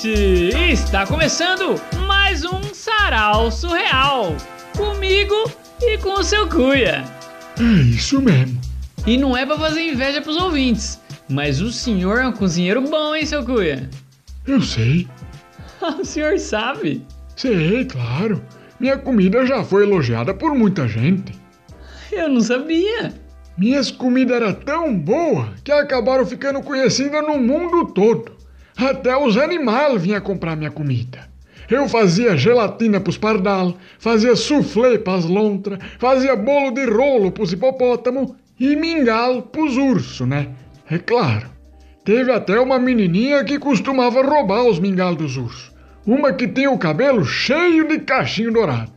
gente! Está começando mais um Sarau Surreal. Comigo e com o seu Cuia. É isso mesmo. E não é pra fazer inveja pros ouvintes, mas o senhor é um cozinheiro bom, hein, seu Cuia? Eu sei. o senhor sabe? Sei, claro. Minha comida já foi elogiada por muita gente. Eu não sabia. Minhas comidas eram tão boas que acabaram ficando conhecidas no mundo todo. Até os animais vinham comprar minha comida. Eu fazia gelatina pros pardal, fazia soufflé pras lontras, fazia bolo de rolo pros hipopótamo e mingau pros ursos, né? É claro. Teve até uma menininha que costumava roubar os mingau dos ursos. Uma que tinha o cabelo cheio de cachinho dourado.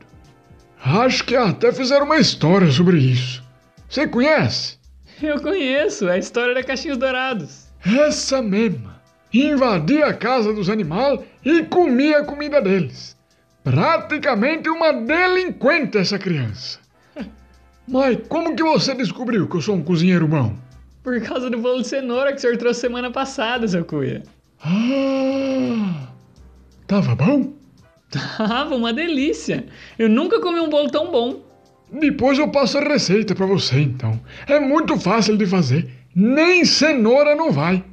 Acho que até fizeram uma história sobre isso. Você conhece? Eu conheço, é a história da Cachinhos Dourados. Essa mesma. Invadia a casa dos animais e comia a comida deles. Praticamente uma delinquente essa criança. Mas como que você descobriu que eu sou um cozinheiro bom? Por causa do bolo de cenoura que o senhor trouxe semana passada, seu Cuia. Ah! Tava bom? Tava uma delícia. Eu nunca comi um bolo tão bom. Depois eu passo a receita para você, então. É muito fácil de fazer. Nem cenoura não vai.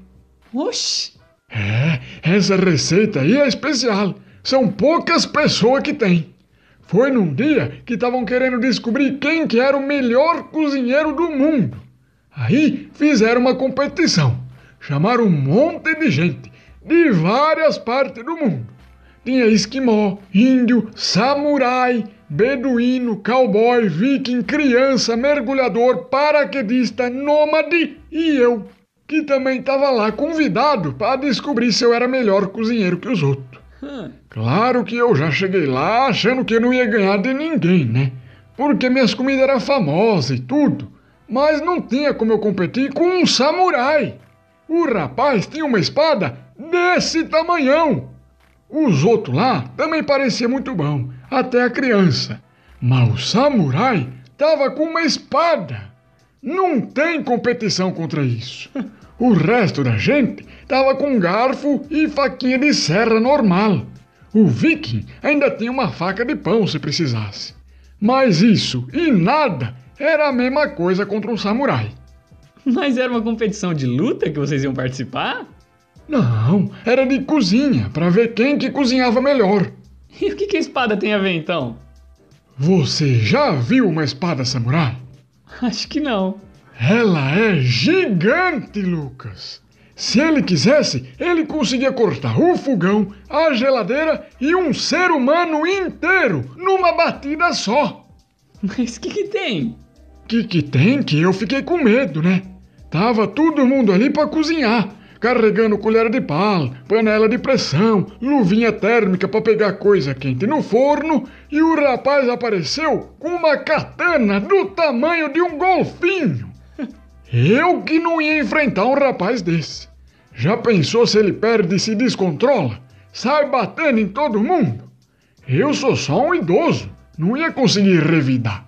Oxi! É, essa receita aí é especial. São poucas pessoas que tem. Foi num dia que estavam querendo descobrir quem que era o melhor cozinheiro do mundo. Aí fizeram uma competição. Chamaram um monte de gente de várias partes do mundo. Tinha esquimó, índio, samurai, beduíno, cowboy, viking, criança, mergulhador, paraquedista, nômade e eu, que também estava lá convidado para descobrir se eu era melhor cozinheiro que os outros. Hum. Claro que eu já cheguei lá achando que eu não ia ganhar de ninguém, né? Porque minhas comidas eram famosas e tudo, mas não tinha como eu competir com um samurai. O rapaz tinha uma espada desse tamanhão. Os outros lá também parecia muito bom, até a criança. Mas o samurai tava com uma espada. Não tem competição contra isso. O resto da gente tava com garfo e faquinha de serra normal. O viking ainda tinha uma faca de pão se precisasse. Mas isso e nada era a mesma coisa contra um samurai. Mas era uma competição de luta que vocês iam participar? Não, era de cozinha, para ver quem que cozinhava melhor. E o que, que a espada tem a ver então? Você já viu uma espada samurai? Acho que não. Ela é gigante, Lucas. Se ele quisesse, ele conseguia cortar o fogão, a geladeira e um ser humano inteiro numa batida só. Mas o que, que tem? Que que tem que eu fiquei com medo, né? Tava todo mundo ali para cozinhar, carregando colher de pau, panela de pressão, luvinha térmica para pegar coisa quente no forno, e o rapaz apareceu com uma katana do tamanho de um golfinho. Eu que não ia enfrentar um rapaz desse. Já pensou se ele perde e se descontrola? Sai batendo em todo mundo? Eu sou só um idoso, não ia conseguir revidar.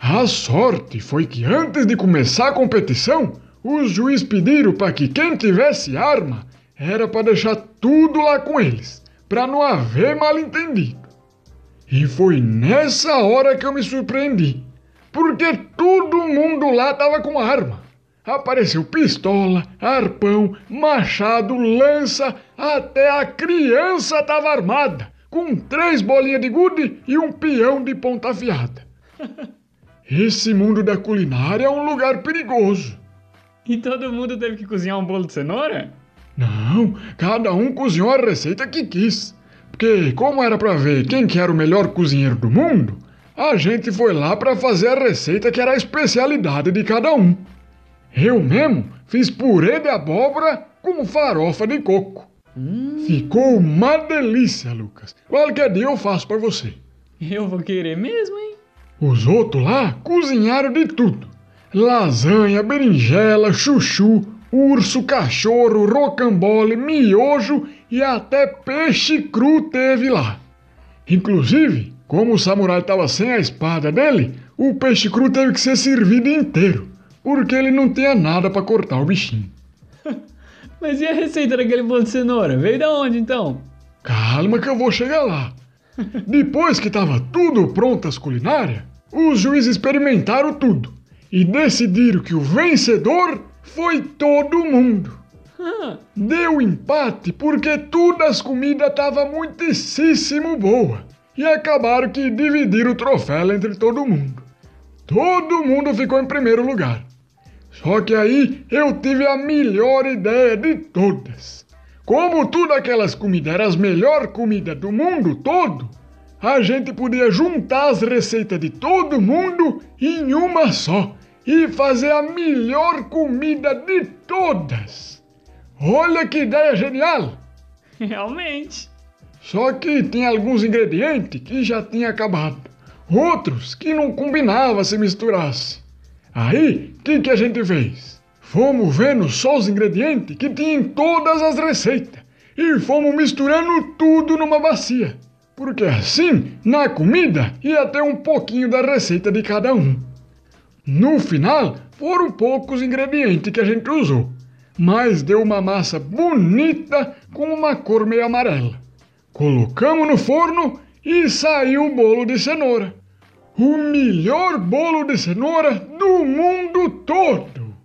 A sorte foi que antes de começar a competição, os juízes pediram para que quem tivesse arma era para deixar tudo lá com eles, para não haver mal-entendido. E foi nessa hora que eu me surpreendi, porque todo mundo lá tava com arma. Apareceu pistola, arpão, machado, lança, até a criança tava armada, com três bolinhas de gude e um peão de ponta afiada. Esse mundo da culinária é um lugar perigoso. E todo mundo teve que cozinhar um bolo de cenoura? Não, cada um cozinhou a receita que quis. Porque como era para ver quem que era o melhor cozinheiro do mundo, a gente foi lá para fazer a receita que era a especialidade de cada um. Eu mesmo fiz purê de abóbora com farofa de coco. Hum, Ficou uma delícia, Lucas. Qualquer dia eu faço para você. eu vou querer mesmo, hein? Os outros lá cozinharam de tudo: lasanha, berinjela, chuchu, urso, cachorro, rocambole, miojo e até peixe cru teve lá. Inclusive, como o samurai estava sem a espada dele, o peixe cru teve que ser servido inteiro, porque ele não tinha nada para cortar o bichinho. Mas e a receita daquele bolo de cenoura? Veio da onde então? Calma que eu vou chegar lá. Depois que estava tudo pronto as culinárias, os juízes experimentaram tudo e decidiram que o vencedor foi todo mundo. Deu empate porque todas as comidas estavam muitíssimo boa e acabaram que dividiram o troféu entre todo mundo. Todo mundo ficou em primeiro lugar. Só que aí eu tive a melhor ideia de todas. Como todas aquelas comidas eram as melhores comidas do mundo todo, a gente podia juntar as receitas de todo mundo em uma só e fazer a melhor comida de todas. Olha que ideia genial! realmente. Só que tinha alguns ingredientes que já tinha acabado. Outros que não combinava se misturasse. Aí, o que, que a gente fez? Fomos vendo só os ingredientes que tinha em todas as receitas e fomos misturando tudo numa bacia. Porque assim, na comida, ia ter um pouquinho da receita de cada um. No final, foram poucos ingredientes que a gente usou, mas deu uma massa bonita com uma cor meio amarela. Colocamos no forno e saiu o bolo de cenoura. O melhor bolo de cenoura do mundo todo!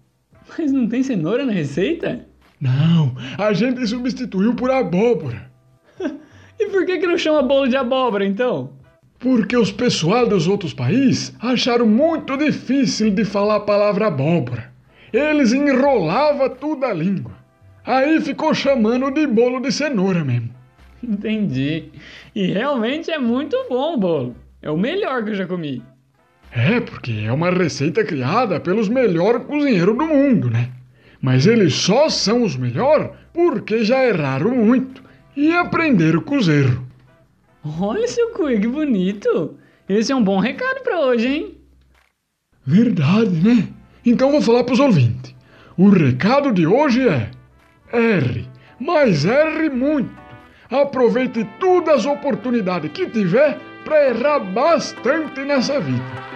Mas não tem cenoura na receita? Não, a gente substituiu por abóbora. E por que, que não chama bolo de abóbora então? Porque os pessoal dos outros países acharam muito difícil de falar a palavra abóbora. Eles enrolavam tudo a língua. Aí ficou chamando de bolo de cenoura mesmo. Entendi. E realmente é muito bom o bolo. É o melhor que eu já comi. É, porque é uma receita criada pelos melhores cozinheiros do mundo, né? Mas eles só são os melhores porque já erraram muito e aprenderam com os erros. Olha, seu cuia, que bonito. Esse é um bom recado pra hoje, hein? Verdade, né? Então vou falar pros ouvintes. O recado de hoje é: erre, mas erre muito. Aproveite todas as oportunidades que tiver para errar bastante nessa vida.